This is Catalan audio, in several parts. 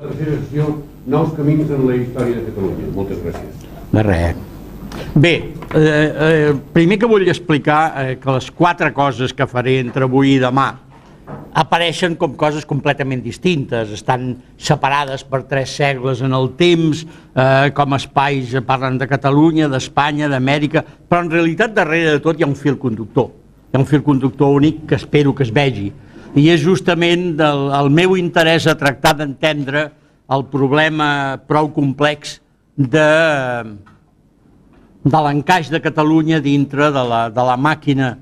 Tercera sessió, nous camins en la història de Catalunya. Moltes gràcies. De res. Bé, eh, eh, primer que vull explicar eh, que les quatre coses que faré entre avui i demà apareixen com coses completament distintes, estan separades per tres segles en el temps, eh, com espais parlen de Catalunya, d'Espanya, d'Amèrica, però en realitat darrere de tot hi ha un fil conductor, hi ha un fil conductor únic que espero que es vegi, i és justament del, el meu interès a tractar d'entendre el problema prou complex de, de l'encaix de Catalunya dintre de la, de la màquina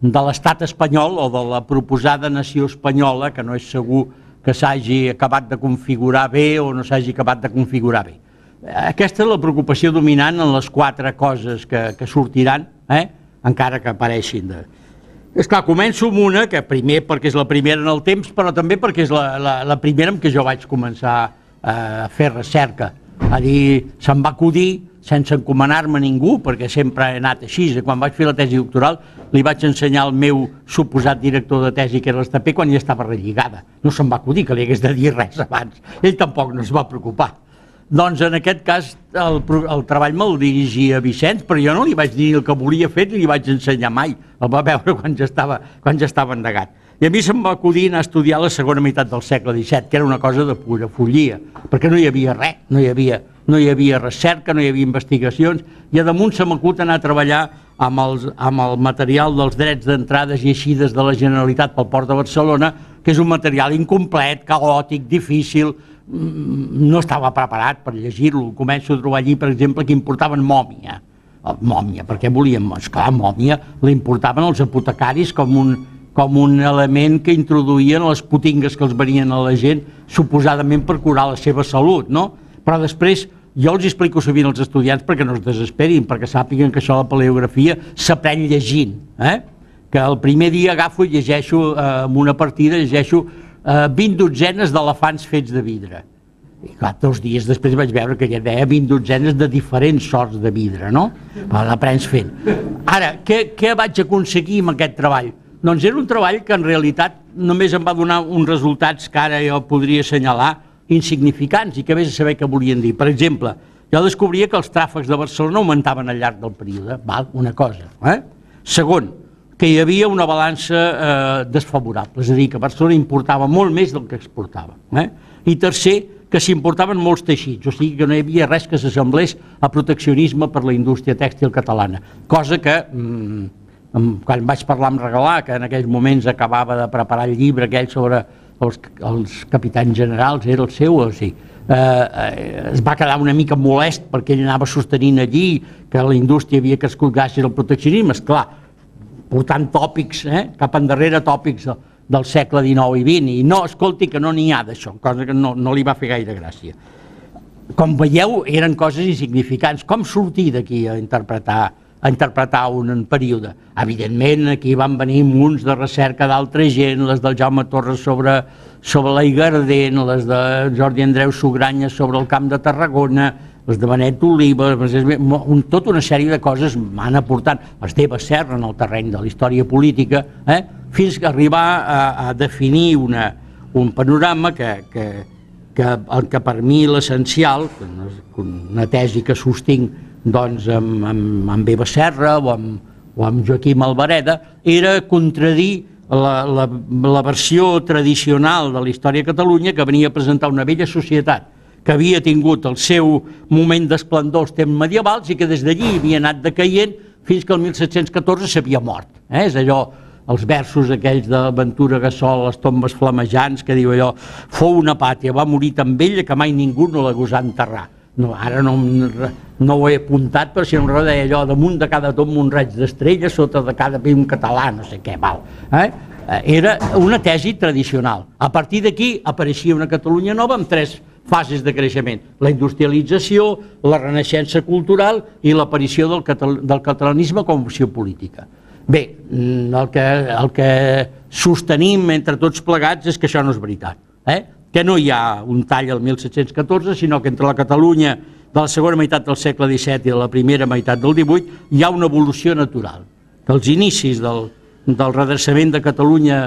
de l'estat espanyol o de la proposada nació espanyola, que no és segur que s'hagi acabat de configurar bé o no s'hagi acabat de configurar bé. Aquesta és la preocupació dominant en les quatre coses que, que sortiran, eh? encara que apareixin. De... És clar, començo amb una, que primer perquè és la primera en el temps, però també perquè és la, la, la primera en què jo vaig començar a fer recerca. A dir, se'm va acudir sense encomanar-me a ningú, perquè sempre he anat així. Quan vaig fer la tesi doctoral li vaig ensenyar al meu suposat director de tesi, que era l'Estapé, quan ja estava relligada. No se'm va acudir que li hagués de dir res abans. Ell tampoc no es va preocupar. Doncs en aquest cas el, el treball me'l dirigia Vicenç, però jo no li vaig dir el que volia fer ni li vaig ensenyar mai. El va veure quan ja estava, quan ja estava endegat. I a mi se'm va acudir anar a estudiar la segona meitat del segle XVII, que era una cosa de pura follia, perquè no hi havia res, no hi havia no hi havia recerca, no hi havia investigacions, i a damunt se m'acut anar a treballar amb, els, amb el material dels drets d'entrades i eixides de la Generalitat pel Port de Barcelona, que és un material incomplet, caòtic, difícil, no estava preparat per llegir-lo. Començo a trobar allí, per exemple, que importaven mòmia. Mòmia, perquè volíem? Esclar, mòmia la importaven els apotecaris com un, com un element que introduïen les putingues que els venien a la gent, suposadament per curar la seva salut, no? Però després jo els explico sovint als estudiants perquè no es desesperin, perquè sàpiguen que això de la paleografia s'aprèn llegint. Eh? Que el primer dia agafo i llegeixo eh, amb una partida, llegeixo eh, 20 dotzenes d'elefants fets de vidre. I clar, dos dies després vaig veure que ja deia 20 dotzenes de diferents sorts de vidre, no? L'aprens fent. Ara, què, què vaig aconseguir amb aquest treball? Doncs era un treball que en realitat només em va donar uns resultats que ara jo podria assenyalar, insignificants i que vés a saber què volien dir. Per exemple, jo descobria que els tràfics de Barcelona augmentaven al llarg del període, val? una cosa. Eh? Segon, que hi havia una balança eh, desfavorable, és a dir, que Barcelona importava molt més del que exportava. Eh? I tercer, que s'importaven molts teixits, o sigui que no hi havia res que s'assemblés a proteccionisme per la indústria tèxtil catalana, cosa que, mm, quan vaig parlar amb Regalà, que en aquells moments acabava de preparar el llibre aquell sobre els, els capitans generals, era el seu, o sigui, eh, eh, es va quedar una mica molest perquè ell anava sostenint allí que la indústria havia crescut gràcies al proteccionisme, esclar, portant tòpics, eh, cap endarrere tòpics del, del segle XIX i XX, i no, escolti, que no n'hi ha d'això, cosa que no, no li va fer gaire gràcia. Com veieu, eren coses insignificants. Com sortir d'aquí a interpretar a interpretar un període. Evidentment, aquí van venir munts de recerca d'altra gent, les del Jaume Torres sobre, sobre la Igardent, les de Jordi Andreu Sugranya sobre el camp de Tarragona, les de Benet Oliva, un, tota una sèrie de coses m'han aportat, les d'Eva Serra en el terreny de la història política, eh? fins que arribar a, a definir una, un panorama que, que, que, el que per mi l'essencial, una tesi que sostinc doncs, amb, amb, amb Eva Serra o amb, o amb Joaquim Alvareda, era contradir la, la, la versió tradicional de la història de Catalunya que venia a presentar una vella societat que havia tingut el seu moment d'esplendor als temps medievals i que des d'allí havia anat decaient fins que el 1714 s'havia mort. Eh? És allò, els versos aquells de Ventura Gassol, les tombes flamejants, que diu allò, fou una pàtria, va morir tan vella que mai ningú no la gosà enterrar no, ara no, no ho he apuntat, però si no em deia allò, damunt de cada tomb un raig d'estrella, sota de cada pi un català, no sé què, val. Eh? eh era una tesi tradicional. A partir d'aquí apareixia una Catalunya nova amb tres fases de creixement. La industrialització, la renaixença cultural i l'aparició del, catal del catalanisme com a opció política. Bé, mm, el que, el que sostenim entre tots plegats és que això no és veritat. Eh? que no hi ha un tall al 1714, sinó que entre la Catalunya de la segona meitat del segle XVII i de la primera meitat del XVIII hi ha una evolució natural, que els inicis del, del redreçament de Catalunya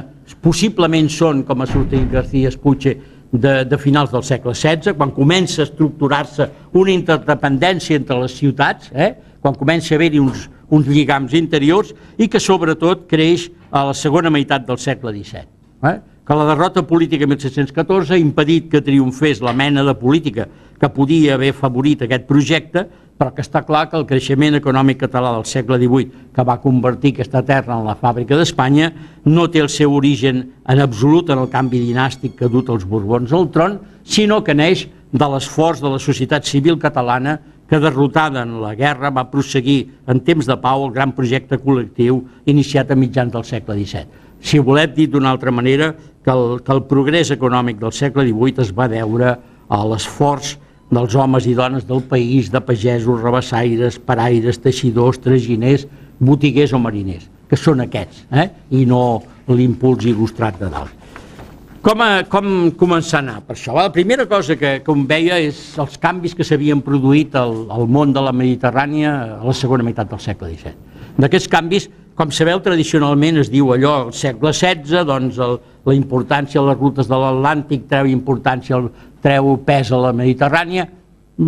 possiblement són, com ha sortit García Espuche, de, de finals del segle XVI, quan comença a estructurar-se una interdependència entre les ciutats, eh? quan comença a haver-hi uns, uns lligams interiors i que sobretot creix a la segona meitat del segle XVII. Eh? Que la derrota política 1714 ha impedit que triomfés la mena de política que podia haver favorit aquest projecte, però que està clar que el creixement econòmic català del segle XVIII, que va convertir aquesta terra en la fàbrica d'Espanya, no té el seu origen en absolut en el canvi dinàstic que ha dut els Borbons al tron, sinó que neix de l'esforç de la societat civil catalana que derrotada en la guerra va prosseguir en temps de pau el gran projecte col·lectiu iniciat a mitjans del segle XVII. Si volem dir d'una altra manera que el, que el progrés econòmic del segle XVIII es va deure a l'esforç dels homes i dones del país, de pagesos, rabassaires, paraires, teixidors, traginers, botiguers o mariners, que són aquests, eh? i no l'impuls il·lustrat de dalt. Com, a, com començar a anar per això? La primera cosa que, em veia és els canvis que s'havien produït al, al món de la Mediterrània a la segona meitat del segle XVII. D'aquests canvis, com sabeu, tradicionalment es diu allò al segle XVI, doncs el, la importància de les rutes de l'Atlàntic treu importància treu pes a la Mediterrània,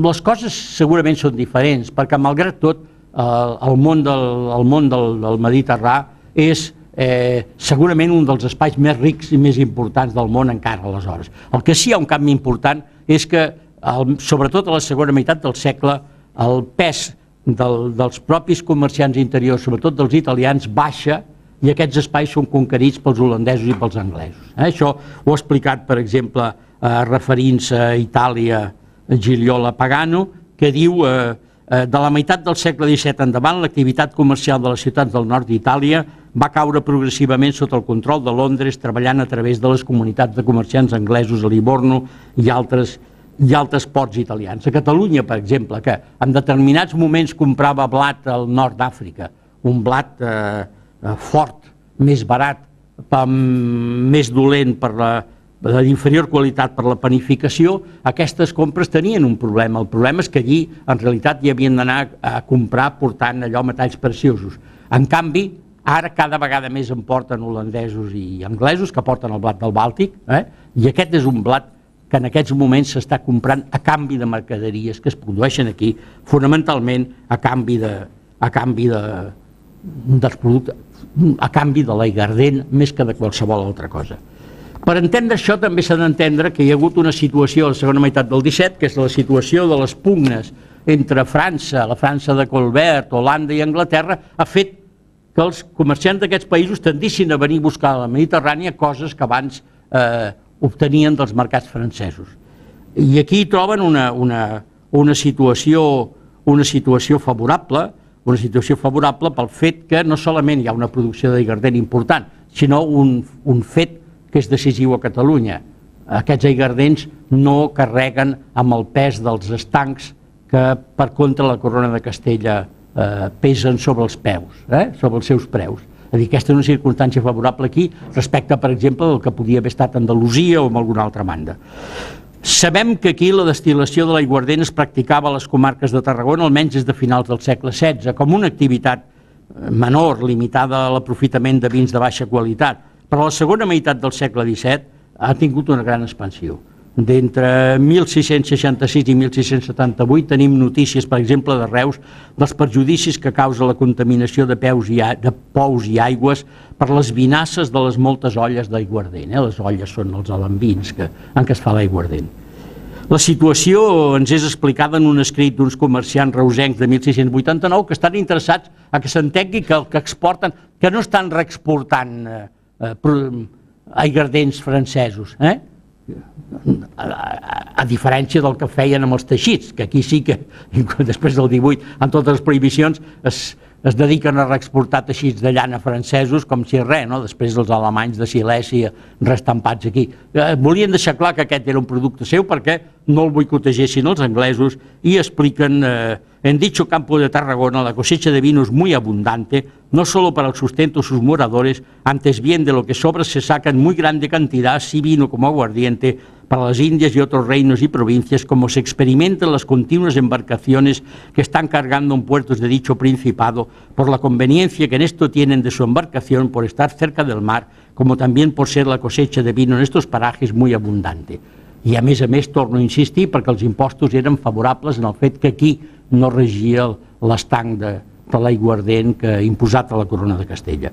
les coses segurament són diferents, perquè malgrat tot eh, el món del, el món del, del Mediterrà és eh, segurament un dels espais més rics i més importants del món encara aleshores. El que sí hi ha un canvi important és que, el, sobretot a la segona meitat del segle, el pes del, dels propis comerciants interiors, sobretot dels italians, baixa i aquests espais són conquerits pels holandesos i pels anglesos. Eh? Això ho ha explicat, per exemple, eh, referint-se a Itàlia, Giliola Pagano, que diu eh, eh, de la meitat del segle XVII endavant l'activitat comercial de les ciutats del nord d'Itàlia va caure progressivament sota el control de Londres treballant a través de les comunitats de comerciants anglesos a Livorno i altres i altres ports italians. A Catalunya, per exemple, que en determinats moments comprava blat al nord d'Àfrica, un blat eh, eh fort, més barat, més dolent per la, d'inferior qualitat per la panificació, aquestes compres tenien un problema. El problema és que allí, en realitat, hi havien d'anar a comprar portant allò metalls preciosos. En canvi, ara cada vegada més en porten holandesos i anglesos que porten el blat del Bàltic, eh? i aquest és un blat que en aquests moments s'està comprant a canvi de mercaderies que es produeixen aquí, fonamentalment a canvi de, a canvi de, dels productes, a canvi de l'aigardent més que de qualsevol altra cosa. Per entendre això també s'ha d'entendre que hi ha hagut una situació a la segona meitat del 17, que és la situació de les pugnes entre França, la França de Colbert, Holanda i Anglaterra, ha fet que els comerciants d'aquests països tendissin a venir a buscar a la Mediterrània coses que abans eh, obtenien dels mercats francesos. I aquí troben una, una, una, situació, una situació favorable, una situació favorable pel fet que no solament hi ha una producció de gardent important, sinó un, un fet que és decisiu a Catalunya. Aquests aigardents no carreguen amb el pes dels estancs que per contra la corona de Castella eh, pesen sobre els peus, eh, sobre els seus preus. És a dir, aquesta és una circumstància favorable aquí respecte, per exemple, del que podia haver estat Andalusia o en alguna altra banda. Sabem que aquí la destil·lació de l'aiguardent es practicava a les comarques de Tarragona almenys des de finals del segle XVI, com una activitat eh, menor, limitada a l'aprofitament de vins de baixa qualitat, però la segona meitat del segle XVII ha tingut una gran expansió. D'entre 1666 i 1678 tenim notícies, per exemple, de Reus, dels perjudicis que causa la contaminació de, peus i, de pous i aigües per les vinasses de les moltes olles d'aiguardent. Eh? Les olles són els alambins que, en què es fa l'aiguardent. La situació ens és explicada en un escrit d'uns comerciants reusencs de 1689 que estan interessats a que s'entengui que el que exporten, que no estan reexportant eh, eh, aigardents francesos, eh? A, diferència del que feien amb els teixits, que aquí sí que després del 18, amb totes les prohibicions, es, es dediquen a reexportar teixits de llana francesos com si res, no? després els alemanys de Silèsia restampats aquí. Eh, volien deixar clar que aquest era un producte seu perquè no el boicotegessin els anglesos i expliquen eh, En dicho campo de Tarragona la cosecha de vino es muy abundante, no solo para el sustento de sus moradores, antes bien de lo que sobra se saca en muy grande cantidad, así vino como aguardiente, para las Indias y otros reinos y provincias, como se experimentan las continuas embarcaciones que están cargando en puertos de dicho principado, por la conveniencia que en esto tienen de su embarcación por estar cerca del mar, como también por ser la cosecha de vino en estos parajes muy abundante. I a més a més, torno a insistir, perquè els impostos eren favorables en el fet que aquí no regia l'estanc de, de l'aiguardent que imposat a la corona de Castella.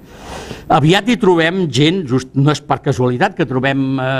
Aviat hi trobem gent, just, no és per casualitat que trobem eh,